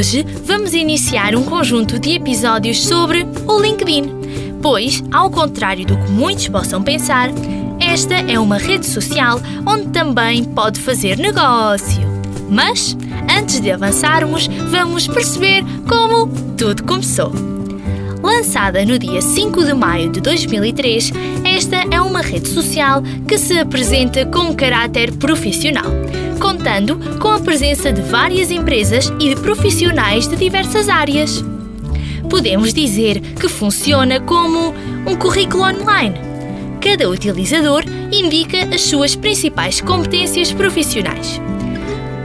Hoje vamos iniciar um conjunto de episódios sobre o LinkedIn, pois, ao contrário do que muitos possam pensar, esta é uma rede social onde também pode fazer negócio. Mas, antes de avançarmos, vamos perceber como tudo começou. Lançada no dia 5 de maio de 2003, esta é uma rede social que se apresenta com caráter profissional, contando com a presença de várias empresas e de profissionais de diversas áreas. Podemos dizer que funciona como um currículo online. Cada utilizador indica as suas principais competências profissionais,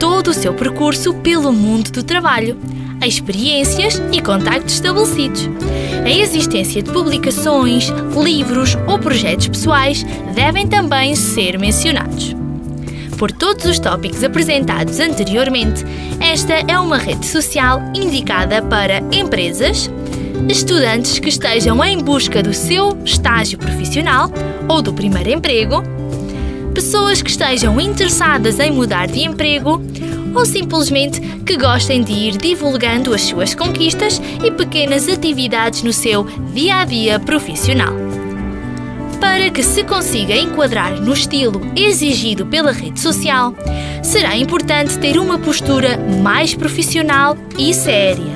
todo o seu percurso pelo mundo do trabalho experiências e contactos estabelecidos. A existência de publicações, livros ou projetos pessoais devem também ser mencionados. Por todos os tópicos apresentados anteriormente, esta é uma rede social indicada para empresas, estudantes que estejam em busca do seu estágio profissional ou do primeiro emprego, pessoas que estejam interessadas em mudar de emprego ou simplesmente que gostem de ir divulgando as suas conquistas e pequenas atividades no seu dia a dia profissional. Para que se consiga enquadrar no estilo exigido pela rede social, será importante ter uma postura mais profissional e séria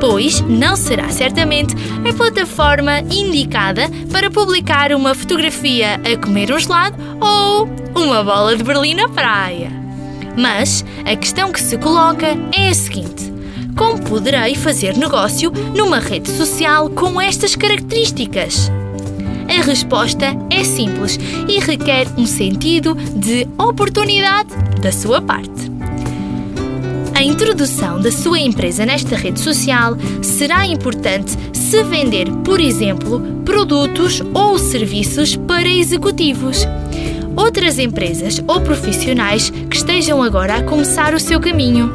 pois não será certamente a plataforma indicada para publicar uma fotografia a comer um gelado ou uma bola de Berlim na praia. Mas a questão que se coloca é a seguinte: como poderei fazer negócio numa rede social com estas características? A resposta é simples e requer um sentido de oportunidade da sua parte. A introdução da sua empresa nesta rede social será importante se vender, por exemplo, produtos ou serviços para executivos outras empresas ou profissionais que estejam agora a começar o seu caminho.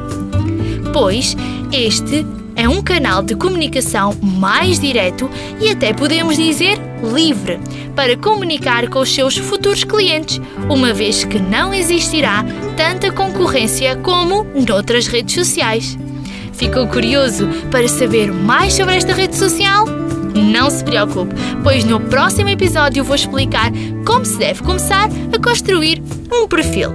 Pois este é um canal de comunicação mais direto e até podemos dizer livre para comunicar com os seus futuros clientes, uma vez que não existirá tanta concorrência como noutras redes sociais. Ficou curioso para saber mais sobre esta rede social? Não se preocupe, pois no próximo episódio vou explicar como se deve começar a construir um perfil.